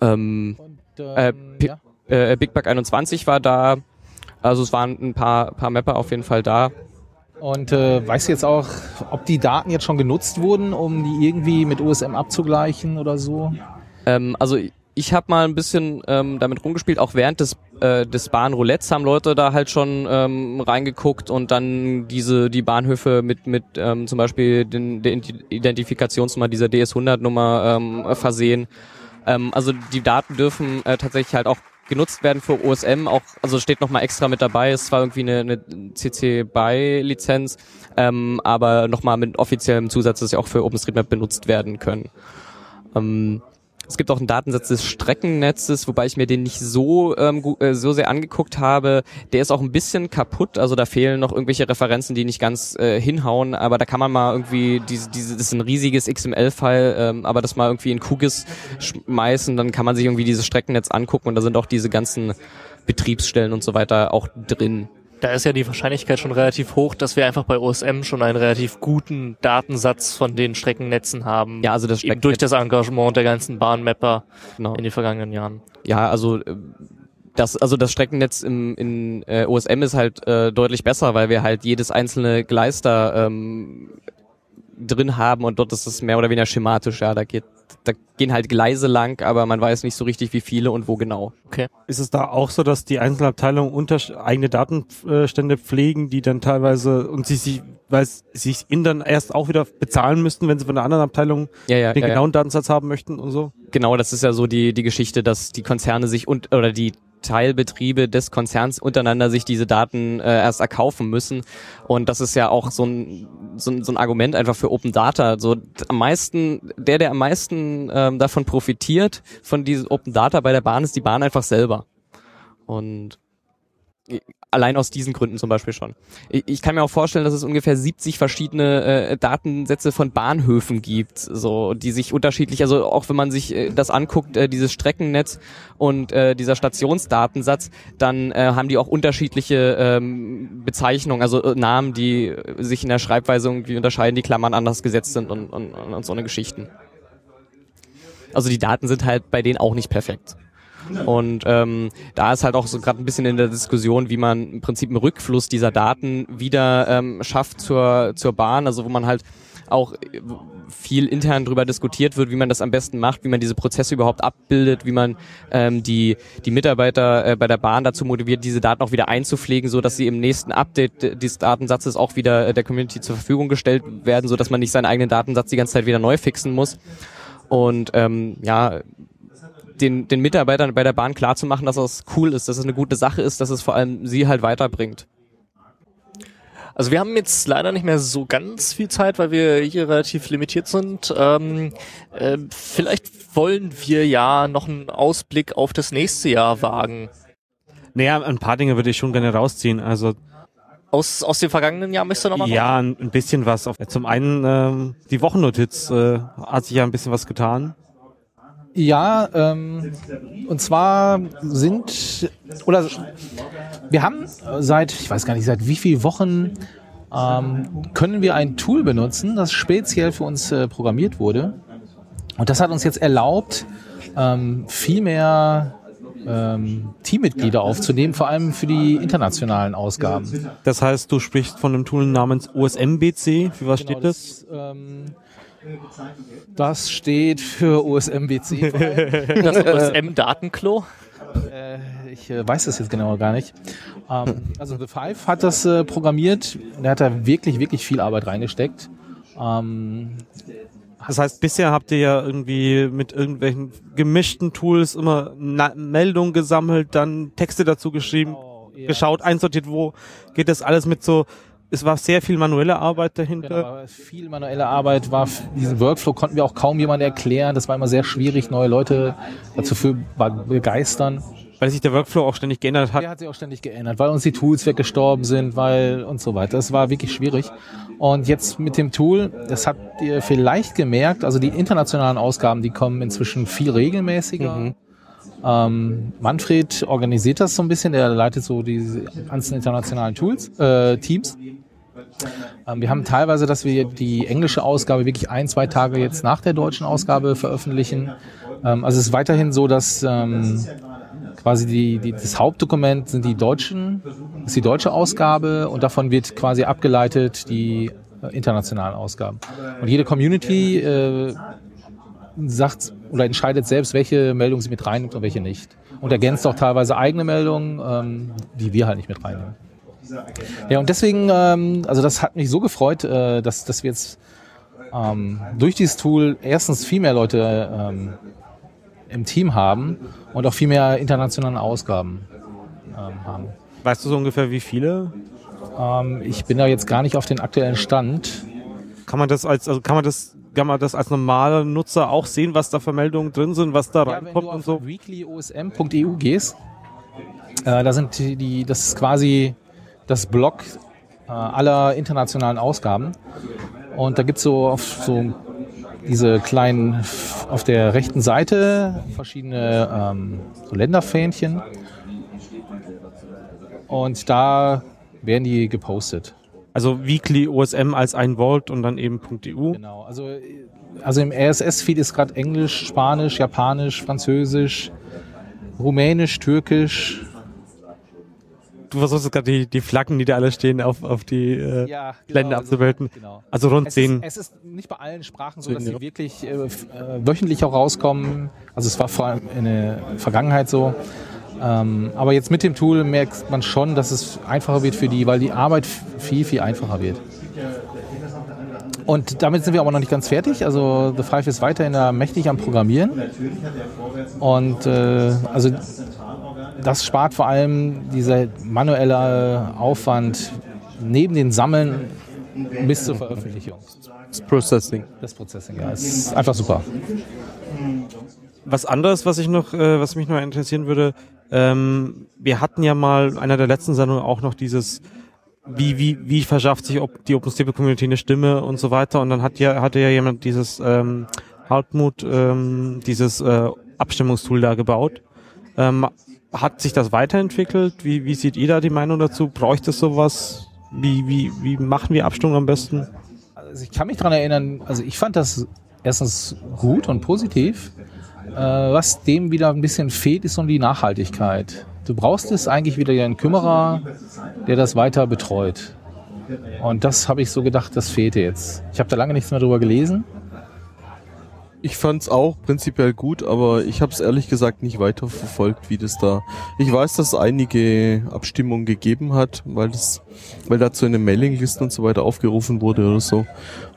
[SPEAKER 2] Ähm, Und, ähm, äh, ja. äh, Big Bug 21 war da. Also es waren ein paar, paar Mapper auf jeden Fall da.
[SPEAKER 3] Und äh, weißt du jetzt auch, ob die Daten jetzt schon genutzt wurden, um die irgendwie mit OSM abzugleichen oder so?
[SPEAKER 2] Ähm, also ich habe mal ein bisschen ähm, damit rumgespielt, auch während des, äh, des Bahnroulettes haben Leute da halt schon ähm, reingeguckt und dann diese die Bahnhöfe mit mit ähm, zum Beispiel den, der Identifikationsnummer dieser DS100-Nummer ähm, versehen. Ähm, also die Daten dürfen äh, tatsächlich halt auch genutzt werden für OSM, auch also steht noch mal extra mit dabei. Es war irgendwie eine, eine CC BY Lizenz, ähm, aber noch mal mit offiziellem Zusatz, dass sie auch für OpenStreetMap benutzt werden können. Ähm, es gibt auch einen Datensatz des Streckennetzes, wobei ich mir den nicht so, ähm, äh, so sehr angeguckt habe. Der ist auch ein bisschen kaputt, also da fehlen noch irgendwelche Referenzen, die nicht ganz äh, hinhauen, aber da kann man mal irgendwie, diese, diese, das ist ein riesiges XML-File, ähm, aber das mal irgendwie in QGIS schmeißen, dann kann man sich irgendwie dieses Streckennetz angucken und da sind auch diese ganzen Betriebsstellen und so weiter auch drin.
[SPEAKER 1] Da ist ja die Wahrscheinlichkeit schon relativ hoch, dass wir einfach bei OSM schon einen relativ guten Datensatz von den Streckennetzen haben.
[SPEAKER 2] Ja, also das
[SPEAKER 1] Eben durch das Engagement der ganzen Bahnmapper
[SPEAKER 2] genau.
[SPEAKER 1] in den vergangenen Jahren.
[SPEAKER 2] Ja, also äh, das, also das Streckennetz im, in äh, OSM ist halt äh, deutlich besser, weil wir halt jedes einzelne Gleis da ähm, drin haben und dort ist es mehr oder weniger schematisch, ja, da geht da gehen halt Gleise lang, aber man weiß nicht so richtig, wie viele und wo genau.
[SPEAKER 1] Okay.
[SPEAKER 4] Ist es da auch so, dass die einzelnen Abteilungen unter eigene Datenstände pflegen, die dann teilweise und sie sich, weil sie sich in dann erst auch wieder bezahlen müssten, wenn sie von der anderen Abteilung
[SPEAKER 2] Ja, ja,
[SPEAKER 4] den
[SPEAKER 2] ja, ja.
[SPEAKER 4] genauen Datensatz haben möchten und so?
[SPEAKER 2] Genau, das ist ja so die, die Geschichte, dass die Konzerne sich und oder die Teilbetriebe des Konzerns untereinander sich diese Daten äh, erst erkaufen müssen. Und das ist ja auch so ein, so ein, so ein Argument einfach für Open Data. So am meisten, der, der am meisten ähm, davon profitiert, von diesem Open Data bei der Bahn, ist die Bahn einfach selber. Und allein aus diesen Gründen zum Beispiel schon. Ich, ich kann mir auch vorstellen, dass es ungefähr 70 verschiedene äh, Datensätze von Bahnhöfen gibt, so die sich unterschiedlich, also auch wenn man sich äh, das anguckt, äh, dieses Streckennetz und äh, dieser Stationsdatensatz, dann äh, haben die auch unterschiedliche ähm, Bezeichnungen, also äh, Namen, die äh, sich in der Schreibweise irgendwie unterscheiden, die Klammern anders gesetzt sind und, und, und so eine Geschichten. Also die Daten sind halt bei denen auch nicht perfekt. Und ähm, da ist halt auch so gerade ein bisschen in der Diskussion, wie man im Prinzip einen Rückfluss dieser Daten wieder ähm, schafft zur, zur Bahn, also wo man halt auch äh, viel intern drüber diskutiert wird, wie man das am besten macht, wie man diese Prozesse überhaupt abbildet, wie man ähm, die, die Mitarbeiter äh, bei der Bahn dazu motiviert, diese Daten auch wieder einzupflegen, so dass sie im nächsten Update des Datensatzes auch wieder äh, der Community zur Verfügung gestellt werden, so dass man nicht seinen eigenen Datensatz die ganze Zeit wieder neu fixen muss. Und ähm, ja, den, den Mitarbeitern bei der Bahn klarzumachen, dass das cool ist, dass es eine gute Sache ist, dass es vor allem sie halt weiterbringt.
[SPEAKER 1] Also wir haben jetzt leider nicht mehr so ganz viel Zeit, weil wir hier relativ limitiert sind. Ähm, äh, vielleicht wollen wir ja noch einen Ausblick auf das nächste Jahr wagen.
[SPEAKER 4] Naja, ein paar Dinge würde ich schon gerne rausziehen. Also
[SPEAKER 1] Aus, aus dem vergangenen Jahr möchtest du noch mal
[SPEAKER 4] ja, ein, ein bisschen was. Zum einen ähm, die Wochennotiz äh, hat sich ja ein bisschen was getan.
[SPEAKER 3] Ja, ähm, und zwar sind, oder wir haben seit, ich weiß gar nicht, seit wie vielen Wochen ähm, können wir ein Tool benutzen, das speziell für uns äh, programmiert wurde. Und das hat uns jetzt erlaubt, ähm, viel mehr ähm, Teammitglieder aufzunehmen, vor allem für die internationalen Ausgaben.
[SPEAKER 4] Das heißt, du sprichst von einem Tool namens OSMBC. Für was steht das?
[SPEAKER 3] ähm, das steht für allem.
[SPEAKER 1] das OSM-Datenklo.
[SPEAKER 3] Äh, ich äh, weiß das jetzt genau gar nicht. Ähm, also The Five hat das äh, programmiert. Der hat da wirklich, wirklich viel Arbeit reingesteckt. Ähm,
[SPEAKER 4] Das heißt, bisher habt ihr ja irgendwie mit irgendwelchen gemischten Tools immer Na Meldungen gesammelt, dann Texte dazu geschrieben, geschaut, einsortiert, wo geht das alles mit so. Es war sehr viel manuelle Arbeit dahinter.
[SPEAKER 3] genau, aber viel manuelle Arbeit war, diesen Workflow konnten wir auch kaum jemand erklären. Das war immer sehr schwierig, neue Leute dazu für begeistern.
[SPEAKER 4] Weil sich der Workflow auch ständig geändert hat.
[SPEAKER 3] Der hat sich auch ständig geändert, weil uns die Tools weggestorben sind, weil und so weiter. Das war wirklich schwierig. Und jetzt mit dem Tool, das habt ihr vielleicht gemerkt, also die internationalen Ausgaben, die kommen inzwischen viel regelmäßiger. Ähm, Manfred organisiert das so ein bisschen, der leitet so diese ganzen internationalen Tools, äh, Teams. Ähm, wir haben teilweise, dass wir die englische Ausgabe wirklich ein, zwei Tage jetzt nach der deutschen Ausgabe veröffentlichen. Ähm, also es ist weiterhin so, dass ähm, quasi die, die, das Hauptdokument sind die deutschen, ist die deutsche Ausgabe und davon wird quasi abgeleitet die äh, internationalen Ausgaben. Und jede Community äh, sagt oder entscheidet selbst, welche Meldungen sie mit reinnimmt und welche nicht. Und ergänzt auch teilweise eigene Meldungen, ähm, die wir halt nicht mit reinnehmen. Ja, und deswegen, ähm, also das hat mich so gefreut, äh, dass, dass wir jetzt ähm, durch dieses Tool erstens viel mehr Leute ähm, im Team haben und auch viel mehr internationale Ausgaben ähm, haben.
[SPEAKER 4] Weißt du so ungefähr wie viele?
[SPEAKER 3] Ähm, ich bin da jetzt gar nicht auf den aktuellen Stand.
[SPEAKER 4] Kann man das als, also kann man das, kann man das als normaler Nutzer auch sehen, was da für Meldungen drin sind, was da
[SPEAKER 3] Ja, wenn
[SPEAKER 4] reinkommt
[SPEAKER 3] du
[SPEAKER 4] und
[SPEAKER 3] auf
[SPEAKER 4] so?
[SPEAKER 3] weeklyosm.eu gehst, äh, da sind die, die, das ist quasi das Blog äh, aller internationalen Ausgaben. Und da gibt's so auf so diese kleinen, auf der rechten Seite verschiedene ähm, so Länderfähnchen. Und da werden die gepostet.
[SPEAKER 4] Also Weekly OSM als ein Vault und dann eben .eu.
[SPEAKER 3] Genau, also, also im RSS-Feed ist gerade Englisch, Spanisch, Japanisch, Französisch, Rumänisch, Türkisch.
[SPEAKER 4] Du versuchst gerade die, die Flaggen, die da alle stehen, auf, auf die äh,
[SPEAKER 3] Ja,
[SPEAKER 4] Länder
[SPEAKER 3] also, genau.
[SPEAKER 4] Also rund
[SPEAKER 3] Es
[SPEAKER 4] zehn.
[SPEAKER 3] ist, es ist nicht bei allen Sprachen so, dass sie wirklich äh, äh, wöchentlich auch rauskommen. Also es war vor allem in der Vergangenheit so. Ähm, aber jetzt mit dem Tool merkt man schon, dass es einfacher wird für die, weil die Arbeit viel, viel einfacher wird. Und damit sind wir aber noch nicht ganz fertig. Also The Five ist weiterhin da mächtig am Programmieren. Und äh, also das spart vor allem dieser manuelle Aufwand neben den Sammeln bis zur Veröffentlichung.
[SPEAKER 5] Das Processing.
[SPEAKER 3] Das Processing, ja, ist einfach super.
[SPEAKER 4] Was anderes, was ich noch, äh, was mich noch interessieren würde, ähm, wir hatten ja mal einer der letzten Sendungen auch noch dieses, wie, wie, wie verschafft sich ob die OpenStable Community eine Stimme und so weiter. Und dann hat ja, hatte ja jemand dieses ähm, Hartmut, ähm, dieses äh, Abstimmungstool da gebaut. Ähm, hat sich das weiterentwickelt? Wie, wie seht ihr da die Meinung dazu? Bräuchte es sowas? Wie, wie, wie machen wir Abstimmung am besten?
[SPEAKER 3] Also ich kann mich daran erinnern, also ich fand das erstens gut und positiv. Äh, was dem wieder ein bisschen fehlt, ist so die Nachhaltigkeit. Du brauchst es eigentlich wieder einen Kümmerer, der das weiter betreut. Und das habe ich so gedacht, das fehlte jetzt. Ich habe da lange nichts mehr drüber gelesen.
[SPEAKER 5] Ich fand's auch prinzipiell gut, aber ich habe es ehrlich gesagt nicht weiter verfolgt, wie das da. Ich weiß, dass es einige Abstimmungen gegeben hat, weil das, weil dazu eine Mailingliste und so weiter aufgerufen wurde oder so.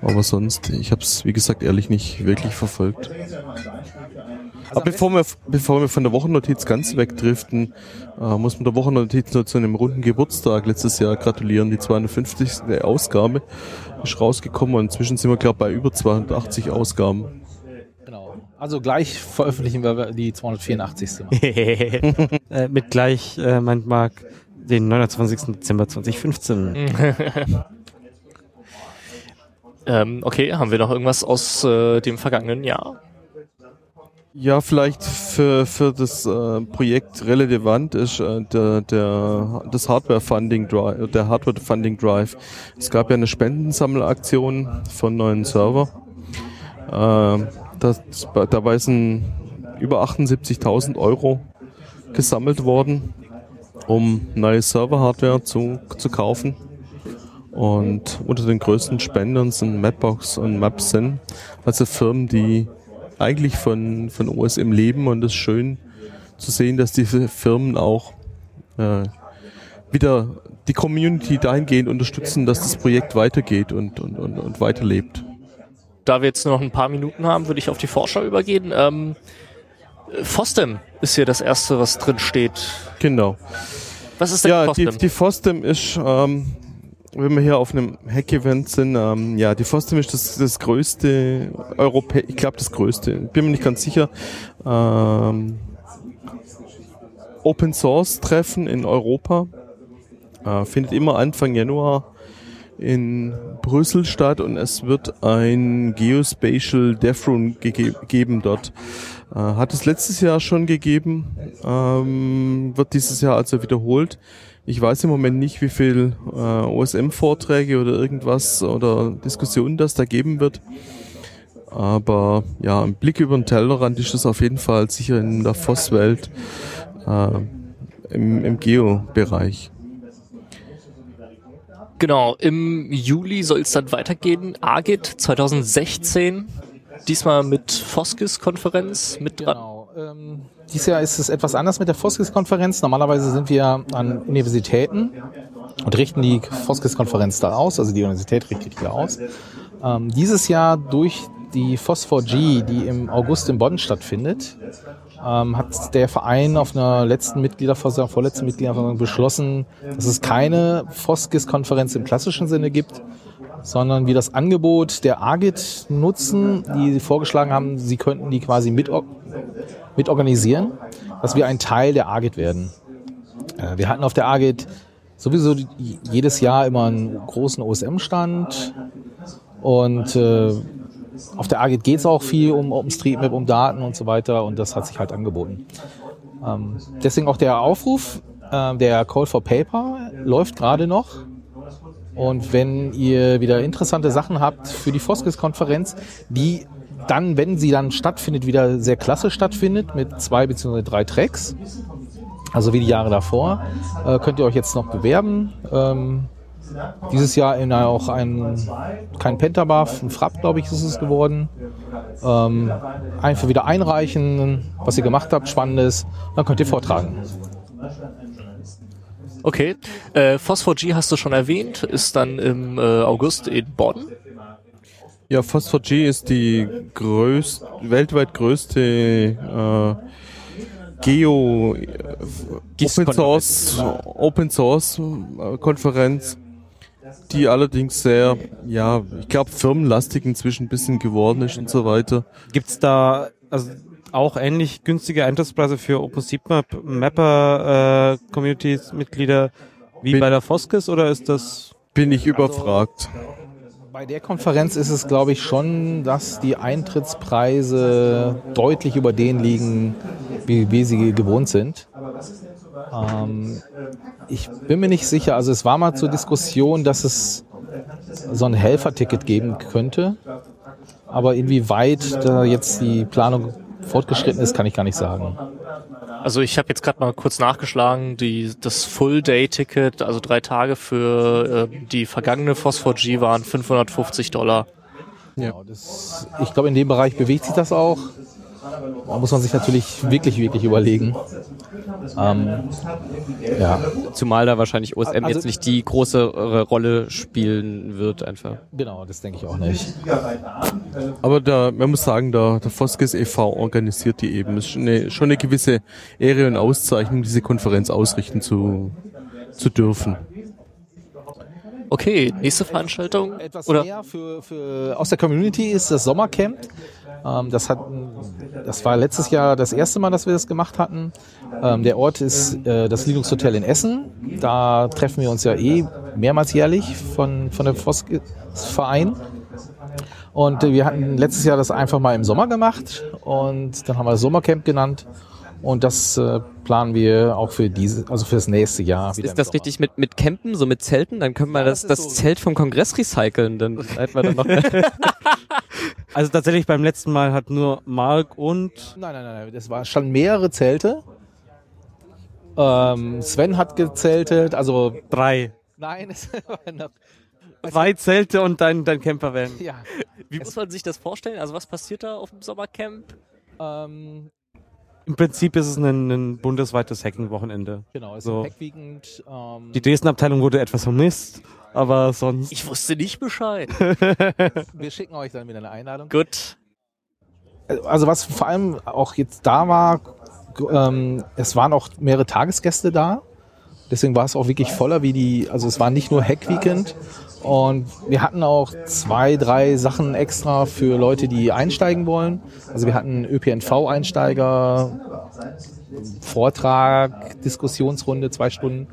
[SPEAKER 5] Aber sonst, ich habe es wie gesagt ehrlich nicht wirklich verfolgt. Aber bevor wir, bevor wir von der Wochennotiz ganz wegdriften, äh, muss man der Wochennotiz nur zu einem runden Geburtstag letztes Jahr gratulieren. Die 250. Ausgabe ist rausgekommen und inzwischen sind wir, glaube bei über 280 Ausgaben.
[SPEAKER 3] Genau. Also gleich veröffentlichen wir die 284. Mal.
[SPEAKER 4] äh, mit gleich, äh, meint Marc, den 29. Dezember 2015.
[SPEAKER 1] Ähm, okay, haben wir noch irgendwas aus äh, dem vergangenen Jahr?
[SPEAKER 5] Ja, vielleicht für, für das äh, Projekt relevant ist äh, der, der, das Hardware Funding Drive, der Hardware Funding Drive. Es gab ja eine Spendensammelaktion von neuen Server. Äh, das, dabei sind über 78.000 Euro gesammelt worden, um neue Server-Hardware zu, zu kaufen. Und unter den größten Spendern sind Mapbox und Mapsin, also Firmen, die eigentlich von, von OSM leben und es ist schön zu sehen, dass diese Firmen auch äh, wieder die Community dahingehend unterstützen, dass das Projekt weitergeht und, und, und, und weiterlebt.
[SPEAKER 1] Da wir jetzt nur noch ein paar Minuten haben, würde ich auf die Vorschau übergehen. Ähm, FOSDEM ist hier das erste, was drin steht.
[SPEAKER 5] Genau.
[SPEAKER 1] Was ist denn
[SPEAKER 5] Ja, die,
[SPEAKER 1] FOSDEM?
[SPEAKER 5] die FOSDEM ist, ähm, wenn wir hier auf einem Hack-Event sind, ähm, ja, die FOSDEM ist das, das größte Europä ich glaube das größte, bin mir nicht ganz sicher, ähm, Open Source Treffen in Europa. Äh, findet immer Anfang Januar in Brüssel statt und es wird ein Geospatial DevRun geben dort. Äh, hat es letztes Jahr schon gegeben, ähm, wird dieses Jahr also wiederholt. Ich weiß im Moment nicht, wie viel äh, OSM-Vorträge oder irgendwas oder Diskussionen das da geben wird. Aber ja, ein Blick über den Tellerrand ist es auf jeden Fall sicher in der FOSS-Welt äh, im, im Geo-Bereich.
[SPEAKER 1] Genau, im Juli soll es dann weitergehen. AGIT 2016, diesmal mit Foskis-Konferenz mit dran.
[SPEAKER 3] Genau. Ähm, dieses Jahr ist es etwas anders mit der Foskis-Konferenz. Normalerweise sind wir an Universitäten und richten die Foskis-Konferenz da aus, also die Universität richtet die da aus. Ähm, dieses Jahr durch die FOSS4G, die im August in Bonn stattfindet, ähm, hat der Verein auf einer letzten Mitgliederversammlung, vorletzten Mitgliederversammlung beschlossen, dass es keine Foskis-Konferenz im klassischen Sinne gibt, sondern wir das Angebot der AGIT nutzen, die vorgeschlagen haben, sie könnten die quasi mit, mit organisieren, dass wir ein Teil der AGIT werden. Äh, wir hatten auf der AGIT sowieso jedes Jahr immer einen großen OSM-Stand und äh, auf der AGIT geht es auch viel um OpenStreetMap, um Daten und so weiter und das hat sich halt angeboten. Ähm, deswegen auch der Aufruf, Ähm, der Call for Paper läuft gerade noch. Und wenn ihr wieder interessante Sachen habt für die Foskis-Konferenz, die dann, wenn sie dann stattfindet, wieder sehr klasse stattfindet mit zwei bzw. drei Tracks, also wie die Jahre davor, äh, könnt ihr euch jetzt noch bewerben. Ähm, dieses Jahr in auch ein, kein Pentabuff, ein Frapp, glaube ich, ist es geworden. Ähm, einfach wieder einreichen, was ihr gemacht habt, Spannendes, dann könnt ihr vortragen.
[SPEAKER 1] Okay. Äh, Phosphor G hast du schon erwähnt, ist dann im äh, August in Bonn.
[SPEAKER 5] Ja, Phosphor G ist die größte, weltweit größte äh, Geo äh, Open Source, Open Source äh, Konferenz, die allerdings sehr, ja, ich glaube firmenlastig inzwischen ein bisschen geworden ist und so weiter.
[SPEAKER 4] Gibt's da also auch ähnlich günstige Eintrittspreise für OpenStreetMap Mapper äh, Communities Mitglieder wie
[SPEAKER 5] Bin-
[SPEAKER 4] bei der Foskis oder ist das
[SPEAKER 5] Bin ich überfragt.
[SPEAKER 3] Bei der Konferenz ist es, glaube ich, schon, dass die Eintrittspreise deutlich über denen liegen, wie wir sie gewohnt sind. Ähm, ich bin mir nicht sicher, also es war mal zur Diskussion, dass es so ein Helferticket geben könnte. Aber inwieweit da jetzt die Planung fortgeschritten ist, kann ich gar nicht sagen.
[SPEAKER 1] Also ich habe jetzt gerade mal kurz nachgeschlagen, die, das Full-Day-Ticket, also drei Tage für äh, die vergangene Phosphor G waren 550 Dollar.
[SPEAKER 3] Genau, das, ich glaube, in dem Bereich bewegt sich das auch. Da muss man sich natürlich wirklich, wirklich überlegen. Ähm, ja,
[SPEAKER 2] Zumal da wahrscheinlich OSM
[SPEAKER 3] Also-
[SPEAKER 2] jetzt nicht die große äh, Rolle spielen wird einfach.
[SPEAKER 3] genau, das denke ich auch nicht.
[SPEAKER 5] Aber da, man muss sagen, der, der Foskes e.V. organisiert die eben. Es ist schon eine, schon eine gewisse Ehre und Auszeichnung, diese Konferenz ausrichten zu, zu dürfen.
[SPEAKER 1] Okay, nächste Veranstaltung.
[SPEAKER 3] Etwas
[SPEAKER 1] Oder
[SPEAKER 3] mehr für, für aus der Community ist das Sommercamp. Ähm, das, hat, das war letztes Jahr das erste Mal, dass wir das gemacht hatten. Ähm, der Ort ist äh, das Linux Hotel in Essen. Da treffen wir uns ja eh mehrmals jährlich von, von dem Verein. Und äh, wir hatten letztes Jahr das einfach mal im Sommer gemacht und dann haben wir das Sommercamp genannt. Und das äh, planen wir auch für diese, also für das nächste Jahr.
[SPEAKER 2] Ist das richtig mit, mit Campen, so mit Zelten? Dann können wir
[SPEAKER 3] Ja,
[SPEAKER 2] das,
[SPEAKER 3] das
[SPEAKER 2] das,
[SPEAKER 3] so-
[SPEAKER 2] Zelt vom Kongress recyceln. Dann hätten wir dann noch
[SPEAKER 4] also tatsächlich beim letzten Mal hat nur Mark und
[SPEAKER 3] Nein, nein, nein, nein. Das war schon mehrere Zelte. Ähm, Sven hat gezeltet, also
[SPEAKER 4] drei.
[SPEAKER 3] nein, es war noch.
[SPEAKER 4] Zwei Zelte und dein, dein Campervan.
[SPEAKER 3] Ja.
[SPEAKER 1] wie muss man sich das vorstellen? Also was passiert da auf dem Sommercamp?
[SPEAKER 3] Ähm,
[SPEAKER 4] Im Prinzip ist es ein, ein bundesweites Hacking-Wochenende.
[SPEAKER 3] genau, es
[SPEAKER 4] So.
[SPEAKER 3] ist Heckwiegend. Ähm,
[SPEAKER 4] Die Dresden-Abteilung wurde etwas vermisst, aber sonst.
[SPEAKER 1] Ich wusste nicht Bescheid.
[SPEAKER 3] wir schicken euch dann wieder eine Einladung.
[SPEAKER 1] Gut.
[SPEAKER 3] Also was vor allem auch jetzt da war, ähm, es waren auch mehrere Tagesgäste da. Deswegen war es auch wirklich voller wie die, also es war nicht nur Hack-Weekend. Und wir hatten auch zwei, drei Sachen extra für Leute, die einsteigen wollen. Also wir hatten ÖPNV-Einsteiger, Vortrag, Diskussionsrunde, zwei Stunden.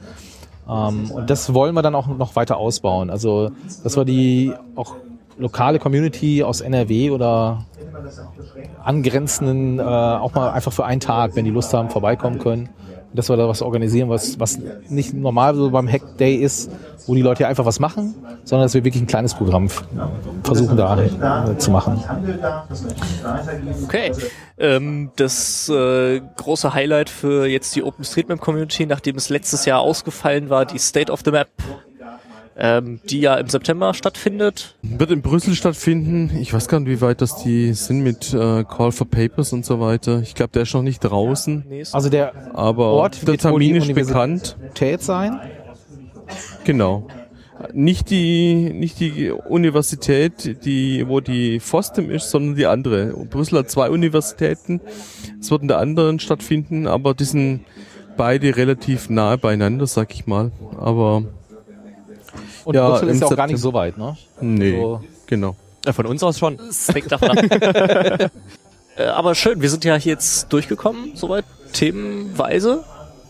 [SPEAKER 3] Ähm, und das wollen wir dann auch noch weiter ausbauen. Also, dass wir die auch lokale Community aus NRW oder angrenzenden äh, auch mal einfach für einen Tag, wenn die Lust haben, vorbeikommen können. Dass wir da was organisieren, was, was nicht normal so beim Hack Day ist, wo die Leute einfach was machen, sondern dass wir wirklich ein kleines Programm versuchen da äh, zu machen.
[SPEAKER 1] Okay. Ähm, das äh, große Highlight für jetzt die OpenStreetMap Community, nachdem es letztes Jahr ausgefallen war, die State of the Map, ähm, die ja im September stattfindet.
[SPEAKER 5] Wird in Brüssel stattfinden. Ich weiß gar nicht, wie weit das die sind mit äh, Call for Papers und so weiter. Ich glaube, der ist noch nicht draußen,
[SPEAKER 3] Also der
[SPEAKER 5] aber
[SPEAKER 3] Ort
[SPEAKER 5] der Termin ist
[SPEAKER 3] Universität
[SPEAKER 5] bekannt.
[SPEAKER 3] sein.
[SPEAKER 5] Genau. Nicht die, nicht die Universität, die, wo die FOSDEM ist, sondern die andere. Brüssel hat zwei Universitäten. Es wird in der anderen stattfinden, aber die sind beide relativ nahe beieinander, sag ich mal. Aber
[SPEAKER 3] Und
[SPEAKER 5] Ja,
[SPEAKER 3] Brüssel ist ja auch gar nicht so weit, ne?
[SPEAKER 5] nee,
[SPEAKER 3] So.
[SPEAKER 5] genau.
[SPEAKER 2] Ja, von uns aus schon.
[SPEAKER 1] Äh, aber schön, wir sind ja hier jetzt durchgekommen, soweit themenweise.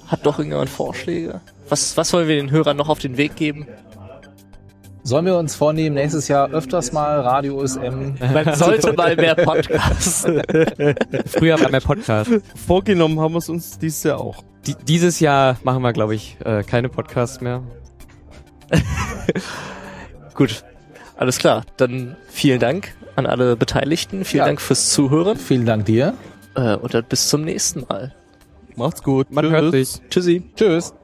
[SPEAKER 1] Hat doch irgendjemand Vorschläge? Was, was wollen wir den Hörern noch auf den Weg geben?
[SPEAKER 3] Sollen wir uns vornehmen, nächstes Jahr öfters mal Radio OSM?
[SPEAKER 1] Man sollte mal mehr Podcasts.
[SPEAKER 2] Früher war mein Podcast.
[SPEAKER 5] Vorgenommen haben wir es uns dieses Jahr auch.
[SPEAKER 2] di dieses Jahr machen wir, glaube ich, äh, keine Podcasts mehr.
[SPEAKER 1] Gut, alles klar. Dann vielen Dank an alle Beteiligten. Vielen
[SPEAKER 3] Ja.
[SPEAKER 1] Dank fürs Zuhören
[SPEAKER 3] Vielen Dank dir.
[SPEAKER 1] äh, und dann bis zum nächsten Mal.
[SPEAKER 5] Macht's gut.
[SPEAKER 2] Man
[SPEAKER 5] Tschüss.
[SPEAKER 2] hört sich.
[SPEAKER 1] Tschüssi.
[SPEAKER 3] Tschüss.